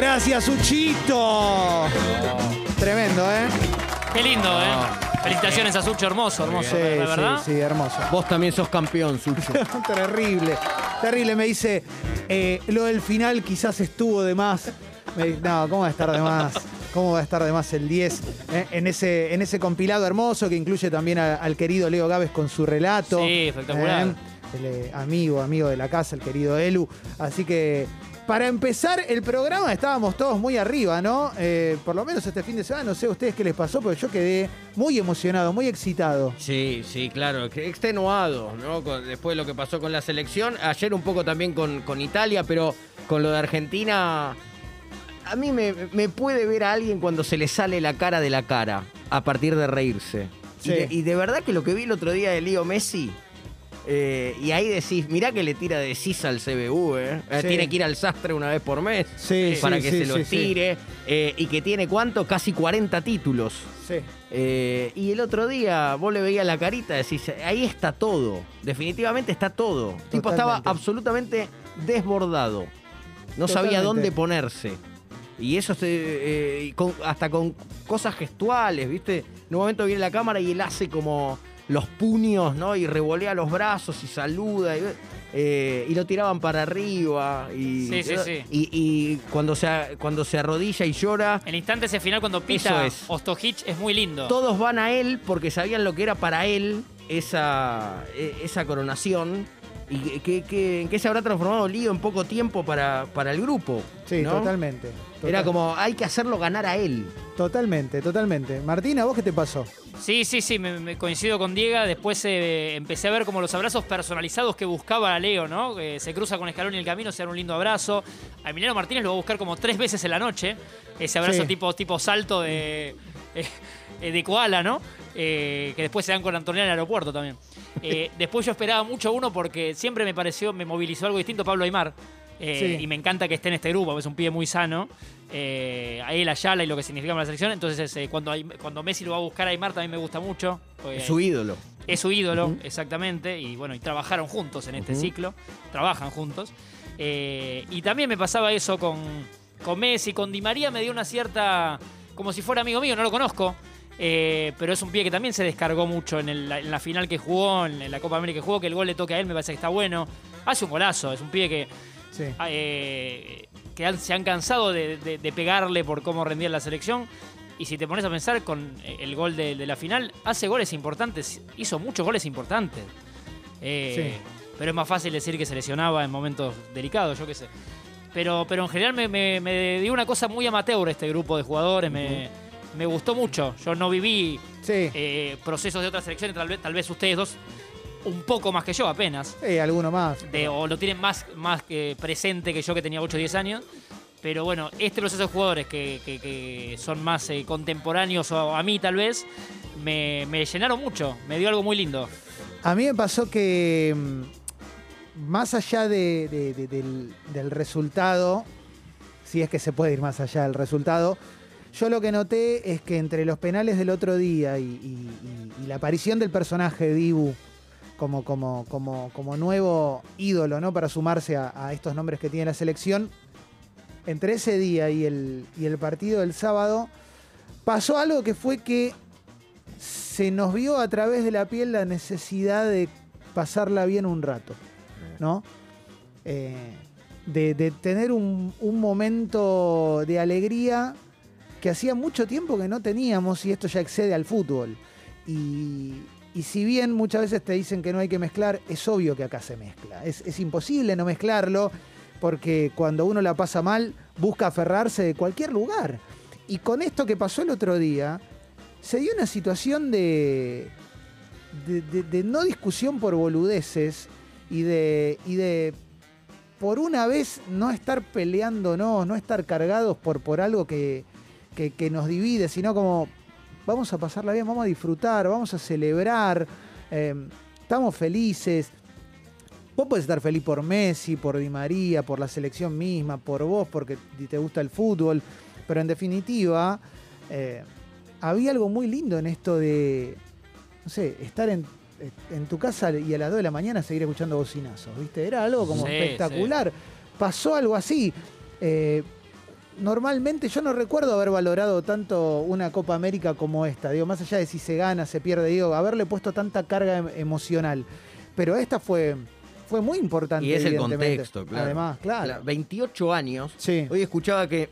Gracias, Suchito. Tremendo, ¿eh? Qué lindo, ¿eh? Felicitaciones a Sucho, hermoso, hermoso, Sí, de verdad. sí, sí, hermoso. Vos también sos campeón, Sucho. terrible, terrible. Me dice, eh, lo del final quizás estuvo de más. Me- no, ¿cómo va a estar de más? ¿Cómo va a estar de más el 10? eh? En, ese, en ese compilado hermoso que incluye también a- al querido Leo Gávez con su relato. Sí, espectacular. Eh, el, eh, amigo, amigo de la casa, el querido Elu. Así que, para empezar el programa estábamos todos muy arriba, ¿no? Eh, por lo menos este fin de semana, no sé a ustedes qué les pasó, pero yo quedé muy emocionado, muy excitado. Sí, sí, claro, extenuado, ¿no? Después de lo que pasó con la selección, ayer un poco también con, con Italia, pero con lo de Argentina, a mí me, me puede ver a alguien cuando se le sale la cara de la cara a partir de reírse. Sí. Y, de, y de verdad que lo que vi el otro día de Leo Messi, eh, y ahí decís, mirá que le tira de sisa al CBU, ¿eh? Eh, Sí. Tiene que ir al sastre una vez por mes Sí, para sí, que se lo tire, y que tiene cuánto, casi 40 títulos. Sí. Y el otro día vos le veías la carita, decís, ahí está todo. Definitivamente está todo. El tipo estaba absolutamente desbordado. No sabía dónde ponerse. Y eso se, con- hasta con cosas gestuales, ¿viste? En un momento viene la cámara y él hace como los puños, ¿no? Y revolea los brazos y saluda. Y, eh, y lo tiraban para arriba. Y, Sí, sí, sí. Y, y cuando, se, cuando se arrodilla y llora, El instante ese final cuando pita Eso es. Ostojic es muy lindo. todos van a él porque sabían lo que era para él esa, e- esa coronación. ¿Y que, que- que- en qué se habrá transformado Lío en poco tiempo para, para el grupo? Sí, ¿no? totalmente. Era como, hay que hacerlo ganar a él. Totalmente, totalmente. Martina, ¿vos qué te pasó? Sí, sí, sí, me, me coincido con Diego. Después eh, empecé a ver como los abrazos personalizados que buscaba Leo, ¿no? Que se cruza con Escalón en el camino, se da un lindo abrazo. A Emiliano Martínez lo va a buscar como tres veces en la noche. Ese abrazo Sí. tipo, tipo salto de, eh, de koala, ¿no? Eh, que después se dan con Antonio en el aeropuerto también. Eh, después yo esperaba mucho uno porque siempre me pareció, me movilizó algo distinto Pablo Aymar. Eh, Sí. Y me encanta que esté en este grupo, es un pibe muy sano. Eh, a él, Ayala y lo que significa para la selección. Entonces, eh, cuando, cuando Messi lo va a buscar a Aymar también me gusta mucho. Es su ídolo. es su ídolo, exactamente. Y bueno, y trabajaron juntos en este ciclo. Trabajan juntos. Eh, y también me pasaba eso con, con Messi, con Di María me dio una cierta. como si fuera amigo mío, no lo conozco. Eh, pero es un pie que también se descargó mucho en, el- en la final que jugó, en la Copa América que jugó, que el gol le toque a él, me parece que está bueno. Hace un golazo, es un pie que Sí. eh, que han- se han cansado de, de- de pegarle por cómo rendía la selección. Y si te pones a pensar con eh, el gol de, de la final, hace goles importantes, hizo muchos goles importantes. Eh, Sí. Pero es más fácil decir que se lesionaba en momentos delicados, yo qué sé. Pero, pero en general me, me- me dio una cosa muy amateur este grupo de jugadores, me, me gustó mucho. Yo no viví Sí. eh, procesos de otras selecciones, tal vez, tal vez ustedes dos un poco más que yo apenas Sí, alguno más. de- o lo tienen más, más que presente que yo que tenía 8 o 10 años. Pero bueno, este proceso de jugadores que, que- que son más eh, contemporáneos o a mí tal vez, me, me llenaron mucho, me dio algo muy lindo. A mí me pasó que mm, más allá de- de- de- del, del resultado, si es que se puede ir más allá del resultado, yo lo que noté es que entre los penales del otro día y, la aparición del personaje Dibu como, como, nuevo ídolo para sumarse a, estos nombres que tiene la selección, entre ese día y el, y el partido del sábado, pasó algo que fue que se nos vio a través de la piel la necesidad de pasarla bien un rato, ¿no? Eh, de, tener un momento de alegría que hacía mucho tiempo que no teníamos y esto ya excede al fútbol. Y, y si bien muchas veces te dicen que no hay que mezclar, es obvio que acá se mezcla. Es, es imposible no mezclarlo porque cuando uno la pasa mal busca aferrarse de cualquier lugar. Y con esto que pasó el otro día, se dio una situación de, de, de- no discusión por boludeces y de, y de por una vez no estar peleándonos, no estar cargados por, por algo que, que- que nos divide, sino como vamos a pasarla bien, vamos a disfrutar, vamos a celebrar, eh, estamos felices. Vos podés estar feliz por Messi, por Di María, por la selección misma, por vos, porque te gusta el fútbol, pero en definitiva, eh, había algo muy lindo en esto de, no sé, estar en, en tu casa y a las 2 de la mañana seguir escuchando bocinazos, ¿viste? Era algo como Sí, espectacular. Pasó algo así. Eh, normalmente yo no recuerdo haber valorado tanto una Copa América como esta. Digo, más allá de si se gana, se pierde, digo, haberle puesto tanta carga em- emocional. Pero esta fue, fue muy importante. Y es el contexto, claro. Además, claro. Cla- 28 años. Sí. Hoy escuchaba que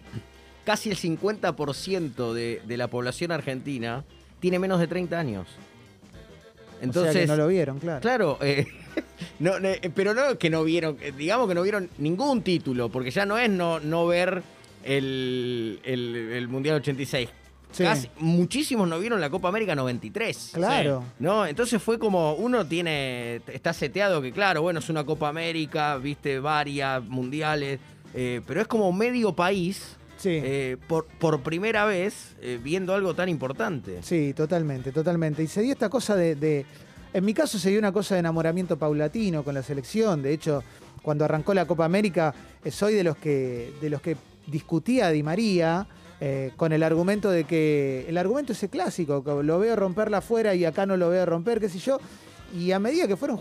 casi el 50% de, de la población argentina tiene menos de 30 años. Entonces, o sea que no lo vieron, claro. claro, eh, no, no, eh, pero no que no vieron, eh, digamos que no vieron ningún título, porque ya no es no, no ver el, el- el Mundial 86. Sí. Casi- muchísimos no vieron la Copa América 93. Claro. ¿No? Entonces fue como, uno tiene, está seteado que claro, bueno, es una Copa América, viste, varias, mundiales, eh, pero es como medio país, Sí. eh, por, por primera vez, eh, viendo algo tan importante. Sí, totalmente, totalmente. Y se dio esta cosa de, de- En mi caso se dio una cosa de enamoramiento paulatino con la selección. De hecho, cuando arrancó la Copa América, eh, soy de los que, de los que discutía a Di María. eh, con el argumento de que el argumento ese clásico, que lo veo romperla afuera y acá no lo veo romper, qué sé yo. Y a medida que fueron,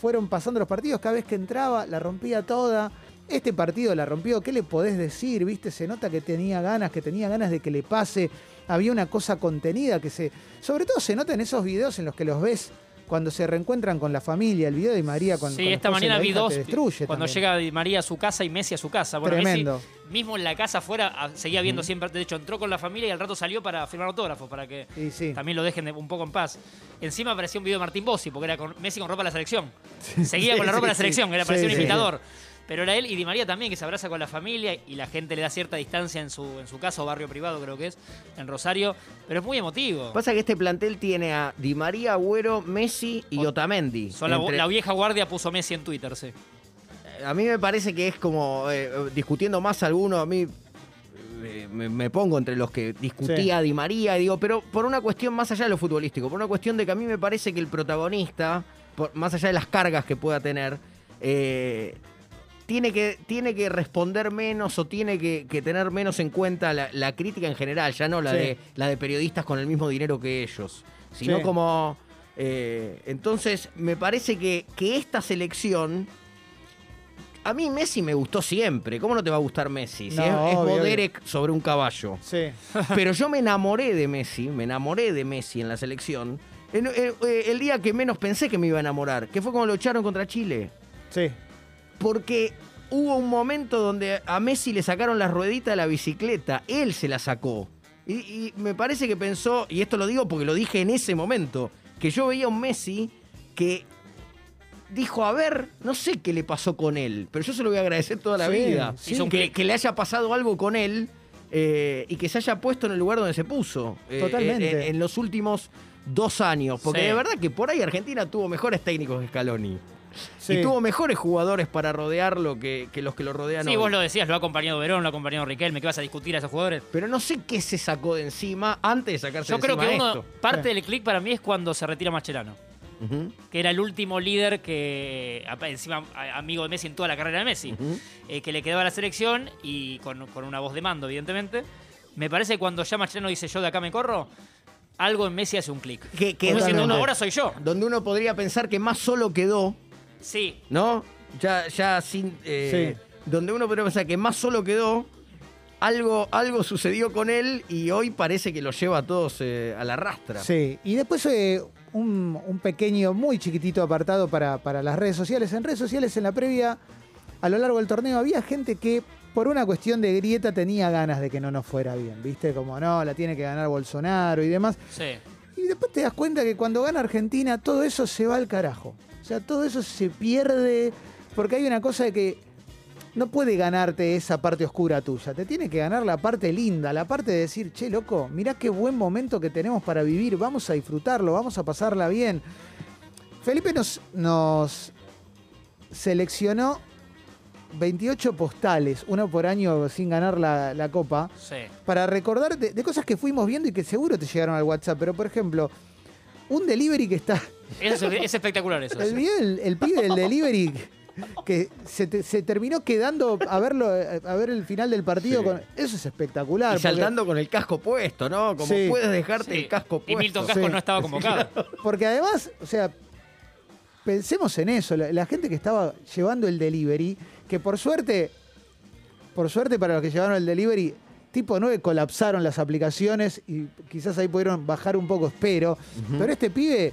fueron pasando los partidos, cada vez que entraba, la rompía toda. Este partido la rompió, ¿qué le podés decir? ¿Viste? Se nota que tenía ganas, que tenía ganas de que le pase. Había una cosa contenida que se. Sobre todo se nota en esos videos en los que los ves cuando se reencuentran con la familia. El video de María con Sí, con esta mañana vi dos cuando también. llega Di María a su casa y Messi a su casa. Bueno, Tremendo. Messi, mismo en la casa afuera, ah, seguía viendo siempre, de hecho entró con la familia y al rato salió para firmar autógrafos, para que sí. también lo dejen de- un poco en paz. Encima apareció un video de Martín Bossi, porque era con Messi con ropa de la selección. Seguía con la ropa de la selección, era parecía un imitador. Pero era él y Di María también, que se abraza con la familia y la gente le da cierta distancia en su, en su casa o barrio privado, creo que es, en Rosario. Pero es muy emotivo. Pasa que este plantel tiene a Di María, Agüero, Messi y Ot- Otamendi. La, la vieja guardia puso Messi en Twitter, sí. A mí me parece que es como, eh, discutiendo más alguno, a mí eh, me, me pongo entre los que discutía Di María, y digo, pero por una cuestión más allá de lo futbolístico, por una cuestión de que a mí me parece que el protagonista, por- más allá de las cargas que pueda tener, eh, tiene, que, tiene que responder menos o tiene que, que tener menos en cuenta la, la crítica en general, ya no la, Sí. de, la de periodistas con el mismo dinero que ellos, sino Sí. como... eh, entonces, me parece que, que esta selección a mí Messi me gustó siempre. ¿Cómo no te va a gustar Messi? Si No, es, es obvio, Boderek sobre un caballo. Sí. Pero yo me enamoré de Messi, me enamoré de Messi en la selección. eh, eh, el día que menos pensé que me iba a enamorar, que fue cuando lo echaron contra Chile. Sí. Porque hubo un momento donde a Messi le sacaron las rueditas de la bicicleta. Él se la sacó. Y, y me parece que pensó, y esto lo digo porque lo dije en ese momento, que yo veía a un Messi que dijo, a ver, no sé qué le pasó con él, pero yo se lo voy a agradecer toda la Sí, vida. sí. Que, le haya pasado algo con él eh, y que se haya puesto en el lugar donde se puso. eh, Totalmente. en, en los últimos dos años. Porque Sí. de verdad que por ahí Argentina tuvo mejores técnicos que Scaloni. Sí. Y tuvo mejores jugadores para rodearlo que, que los que lo rodean Sí, hoy. vos lo decías, lo ha acompañado Verón, lo ha acompañado Riquelme, que vas a discutir a esos jugadores. Pero no sé qué se sacó de encima antes de sacarse Yo de creo que uno, esto. parte Sí. del clic para mí es cuando se retira Mascherano, Que era el último líder que, encima amigo de Messi en toda la carrera de Messi, eh, que le quedaba a la selección y con, con una voz de mando, evidentemente. Me parece que cuando ya Mascherano dice yo de acá me corro, algo en Messi hace un clic. Que, que Como diciendo, no, ahora soy yo. donde uno podría pensar que más solo quedó, Sí, ¿no? Ya, ya sin. eh, Donde uno podría pensar que más solo quedó, algo, algo sucedió con él y hoy parece que lo lleva a todos eh, a la rastra. Sí, y después eh, un, un pequeño, muy chiquitito apartado para, para las redes sociales. En redes sociales, en la previa, a lo largo del torneo, había gente que por una cuestión de grieta tenía ganas de que no nos fuera bien, ¿viste? Como no, la tiene que ganar Bolsonaro y demás. sí. Y después te das cuenta que cuando gana Argentina, todo eso se va al carajo. O sea, todo eso se pierde porque hay una cosa de que no puede ganarte esa parte oscura tuya. Te tiene que ganar la parte linda, la parte de decir, che, loco, mirá qué buen momento que tenemos para vivir, vamos a disfrutarlo, vamos a pasarla bien. Felipe nos, nos seleccionó 28 postales, uno por año sin ganar la, la copa Sí. para recordar de, de cosas que fuimos viendo y que seguro te llegaron al WhatsApp. Pero, por ejemplo, un delivery que está. Es, es espectacular eso. El, del- el pibe del delivery que se, te- se terminó quedando a verlo a ver el final del partido. Sí. con- eso es espectacular. Y saltando con el casco puesto, ¿no? Como Sí. puedes dejarte Sí. el casco Y puesto. Milton Casco Sí. no estaba convocado. Porque, porque además, o sea, pensemos en eso. La, la gente que estaba llevando el delivery, que por suerte, por suerte para los que llevaron el delivery, tipo 9 colapsaron las aplicaciones y quizás ahí pudieron bajar un poco, espero. Pero este pibe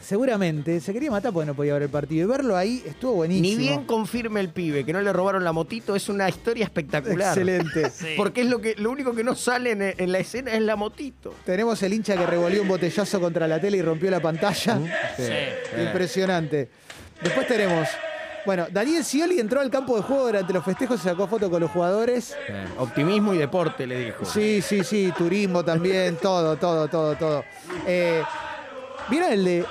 seguramente se quería matar porque no podía ver el partido. Y verlo ahí estuvo buenísimo. Ni bien confirme el pibe que no le robaron la motito, es una historia espectacular. Excelente. Sí. Porque es lo que lo único que no sale en, en la escena es la motito. Tenemos el hincha que revolvió un botellazo contra la tele y rompió la pantalla. Sí. Impresionante. Después tenemos. Bueno, Daniel Scioli entró al campo de juego durante los festejos, se sacó foto con los jugadores. Eh, Optimismo y deporte, le dijo. Sí, sí, sí, turismo también, todo, todo, todo, todo. Eh, ¿Vieron el de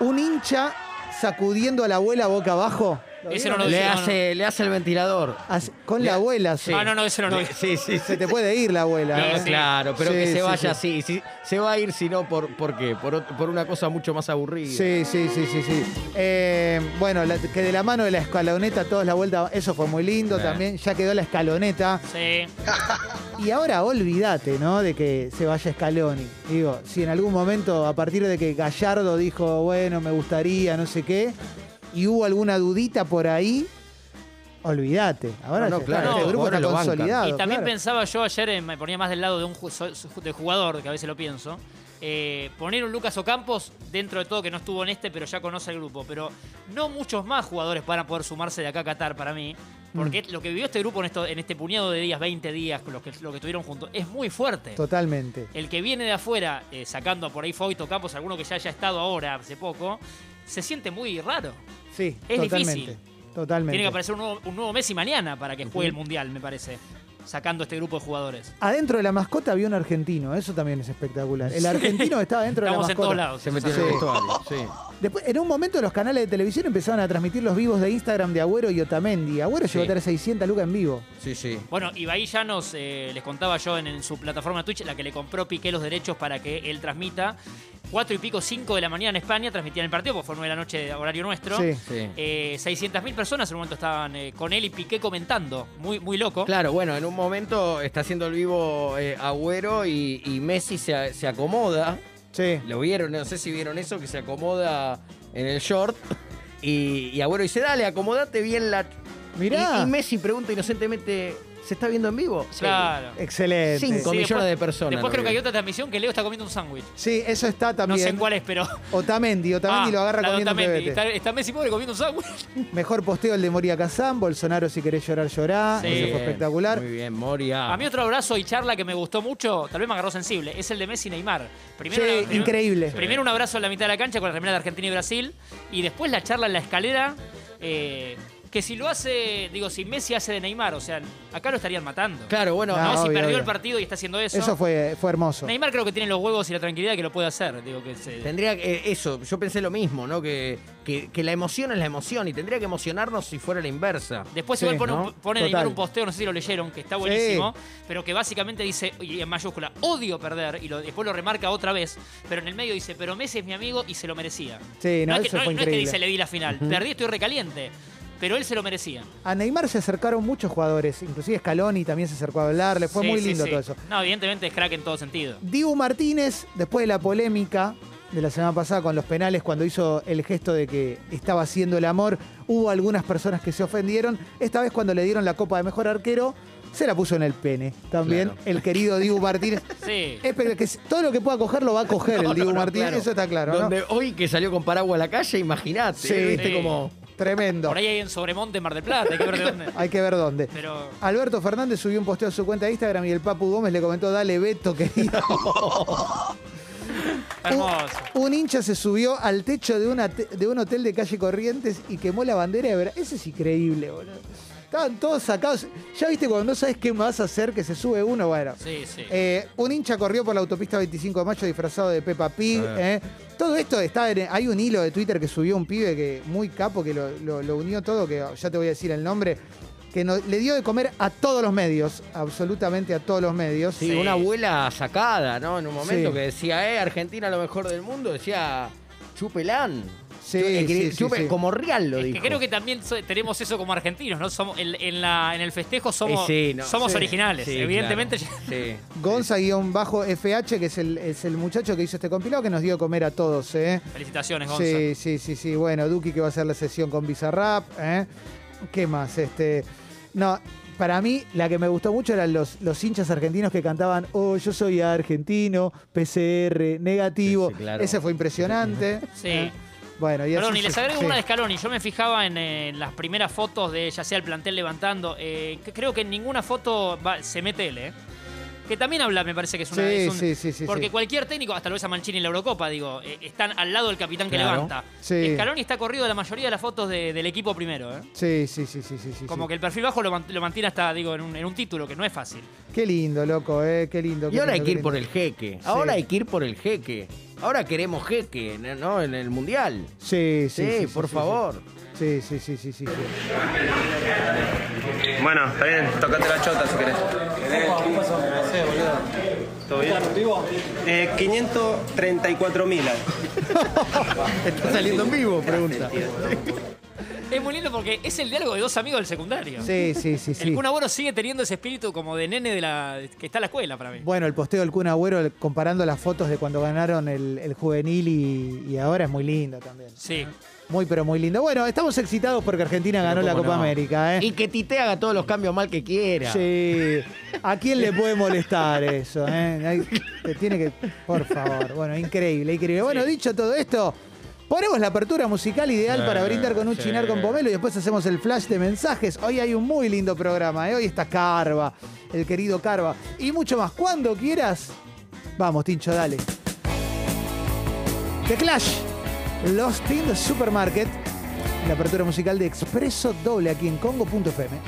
un hincha sacudiendo a la abuela boca abajo? ¿Lo Ese no lo Le vi, no, no. hace, le hace el ventilador. Hace- Con la abuela, sí. Ah, no, no, ese no lo vi. Sí, sí, Se te puede ir la abuela. Sí, ¿eh? Claro, pero Sí, que se vaya sí. así. sí, se va a ir, si no, ¿por, ¿por qué? Por, ot- por una cosa mucho más aburrida. Sí, sí, sí, sí, sí. Eh, bueno, la- que de la mano de la escaloneta todos la vuelta, eso fue muy lindo Sí. también. Ya quedó la escaloneta. Sí. Y ahora olvídate, ¿no? De que se vaya Scaloni. Digo, si en algún momento, a partir de que Gallardo dijo, bueno, me gustaría, no sé qué, y hubo alguna dudita por ahí, olvídate. Ahora No, claro, este grupo está consolidado. Y también claro. pensaba yo ayer, eh, me ponía más del lado de un ju- de jugador, que a veces lo pienso. eh, poner un Lucas Ocampos dentro de todo que no estuvo en este, pero ya conoce el grupo. Pero no muchos más jugadores van a poder sumarse de acá a Qatar para mí. Porque Mm. lo que vivió este grupo en, esto, en este puñado de días, 20 días, los que, lo que estuvieron juntos, es muy fuerte. Totalmente. El que viene de afuera, eh, sacando por ahí Foito Campos, alguno que ya haya estado ahora hace poco, se siente muy raro. Sí, Es totalmente. difícil. Totalmente. Tiene que aparecer un nuevo, un nuevo Messi mañana para que juegue el Mundial, me parece. Sacando este grupo de jugadores. Adentro de la mascota había un argentino, eso también es espectacular. El argentino estaba dentro de la Estamos mascota. en todos lados. Se metió en. Sí. Después, en un momento los canales de televisión empezaron a transmitir los vivos de Instagram de Agüero y Otamendi. Agüero llegó a tener 600 lucas en vivo. Sí, sí. Bueno, Ibai Llanos, eh, les contaba yo en, en su plataforma Twitch, la que le compró Piqué los derechos para que él transmita. Cuatro y pico, cinco de la mañana en España transmitían el partido, porque fue nueve de la noche de horario nuestro. Sí. sí. Eh, 600.000 personas en un momento estaban eh, con él y Piqué comentando. Muy, muy loco. Claro, bueno, en un momento está haciendo el vivo eh, Agüero y, y Messi se, se acomoda. Sí. Lo vieron, no sé si vieron eso, que se acomoda en el short. Y, y Agüero dice, dale, acomodate bien la... Mirá. Y, y Messi pregunta inocentemente, ¿se está viendo en vivo? Sí. Claro. Excelente. Cinco. Sí, millones de personas Después creo que hay otra transmisión que Leo está comiendo un sándwich. Sí, eso está No también. sé en cuál es, pero. Otamendi, Otamendi Ah, lo agarra la de comiendo un Otamendi. pebete. Está, está Messi pobre comiendo un sándwich. Mejor posteo el de Moria Kazán, Bolsonaro si querés llorar, llorá. Sí. Ese fue espectacular. Muy bien, Moria. A mí otro abrazo y charla que me gustó mucho, tal vez me agarró sensible, es el de Messi y Neymar. Primero, Sí, primero- increíble. Primero un abrazo en la mitad de la cancha con la remera de Argentina y Brasil. Y después la charla en la escalera. eh, que si lo hace, digo, si Messi hace de Neymar, o sea, acá lo estarían matando. Claro, bueno, No, ¿no? si obvio, perdió obvio. el partido y está haciendo eso. Eso fue, fue hermoso. Neymar creo que tiene los huevos y la tranquilidad que lo puede hacer. Digo, que se- Tendría que, eh, eso, yo pensé lo mismo, ¿no? Que, que, que la emoción es la emoción y tendría que emocionarnos si fuera la inversa. Después Sí, igual pone. Neymar un posteo, no sé si lo leyeron, que está buenísimo, pero que básicamente dice, y en mayúscula, odio perder, y lo- después lo remarca otra vez, pero en el medio dice, pero Messi es mi amigo y se lo merecía. Sí, no, es que, eso no- fue no es que increíble. dice, le di la final, perdí, estoy recaliente, pero él se lo merecía. A Neymar se acercaron muchos jugadores, inclusive Scaloni también se acercó a hablarle, fue Sí, muy lindo sí. todo eso. No, evidentemente es crack en todo sentido. Dibu Martínez, después de la polémica de la semana pasada con los penales, cuando hizo el gesto de que estaba haciendo el amor, hubo algunas personas que se ofendieron. Esta vez cuando le dieron la copa de mejor arquero, se la puso en el pene. También Claro. el querido Dibu Martínez. Sí. Es que todo lo que pueda coger lo va a coger No, el Dibu no, no, Martínez, claro. eso está claro, ¿no? Donde hoy que salió con paraguas a la calle, imagínate. Sí. ¿Viste Sí. como Tremendo. Por ahí hay en Sobremonte, Mar del Plata, hay que ver de dónde. Hay que ver dónde. Pero Alberto Fernández subió un posteo a su cuenta de Instagram y el Papu Gómez le comentó, dale Beto, querido. hermoso. Un hincha se subió al techo de, una te- de un hotel de calle Corrientes y quemó la bandera de Veracruz. Eso es increíble, boludo. Estaban todos sacados. Ya viste cuando no sabes qué más hacer, que se sube uno, bueno. Sí, sí. Eh, un hincha corrió por la autopista 25 de mayo disfrazado de Peppa Pig. Eh. Todo esto está en- hay un hilo de Twitter que subió un pibe que muy capo que lo, lo- lo unió todo, que ya te voy a decir el nombre, que no- le dio de comer a todos los medios, absolutamente a todos los medios. Sí, Sí. una abuela sacada, ¿no? En un momento Sí. que decía, eh, Argentina lo mejor del mundo, decía, chupelán. Sí, Chu- sí, sí, chupe- sí. Como real lo Es dijo. que creo que también so- tenemos eso como argentinos, ¿no? Somos, en, en la, en el festejo somos, Eh, sí, no, somos sí. originales. Sí, Evidentemente, claro. Sí. Gonza-FH, que es el, es el muchacho que hizo este compilado, que nos dio comer a todos, ¿eh? felicitaciones, Gonza. Sí, sí, sí, sí. Bueno, Duki que va a hacer la sesión con Bizarrap, ¿eh? ¿Qué más? Este. No, para mí, la que me gustó mucho eran los, los hinchas argentinos que cantaban, oh, yo soy argentino, PCR, negativo. Sí, sí, claro. Ese fue impresionante. Sí. Bueno, y Perdón, así y les agrego sí. una de Scaloni. Yo me fijaba en, eh, las primeras fotos de ya sea el plantel levantando. eh, que creo que en ninguna foto va- se mete él, ¿eh? Que también habla, me parece que es una. Sí, es un- sí, sí, sí, Porque sí. cualquier técnico, hasta lo ves a Mancini en la Eurocopa, digo, eh, están al lado del capitán que Claro. levanta. Sí. Scaloni está corrido de la mayoría de las fotos de- del equipo primero, ¿eh? Sí, sí, sí, sí, sí, sí, Como sí. que el perfil bajo lo, mant- lo mantiene hasta, digo, en un, en un título, que no es fácil. Qué lindo, loco, eh, qué lindo. Y ahora hay que ir por el jeque. Ahora hay que ir por el jeque. Ahora queremos jeque, ¿no? En el mundial. Sí, sí, Sí, sí, por sí, favor. Sí, sí, sí, sí, sí. sí. Bueno, está bien, tocate la chota si querés. ¿Todo bien? Eh, 534 mil. Está saliendo en vivo, pregunta. Es muy lindo porque es el diálogo de dos amigos del secundario. Sí, sí, sí, El sí. Kun Agüero sigue teniendo ese espíritu como de nene de la que está en la escuela para mí. Bueno, el posteo del Kun Agüero el- comparando las fotos de cuando ganaron el, el juvenil y, y ahora es muy lindo también. Sí. Muy, pero muy lindo. Bueno, estamos excitados porque Argentina ganó la ¿Cómo Copa no? América, ¿eh? Y que Tite haga todos los cambios mal que quiera. Sí. ¿A quién le puede molestar eso? eh? Hay- tiene que. Por favor. Bueno, increíble, increíble. Bueno, dicho todo esto, ponemos la apertura musical ideal para brindar con un chinar con pomelo y después hacemos el flash de mensajes. Hoy hay un muy lindo programa, ¿eh? Hoy está Carva, el querido Carva. Y mucho más. Cuando quieras. Vamos, Tincho, dale. The Clash. Lost in the Supermarket. La apertura musical de Expreso Doble aquí en Congo.fm.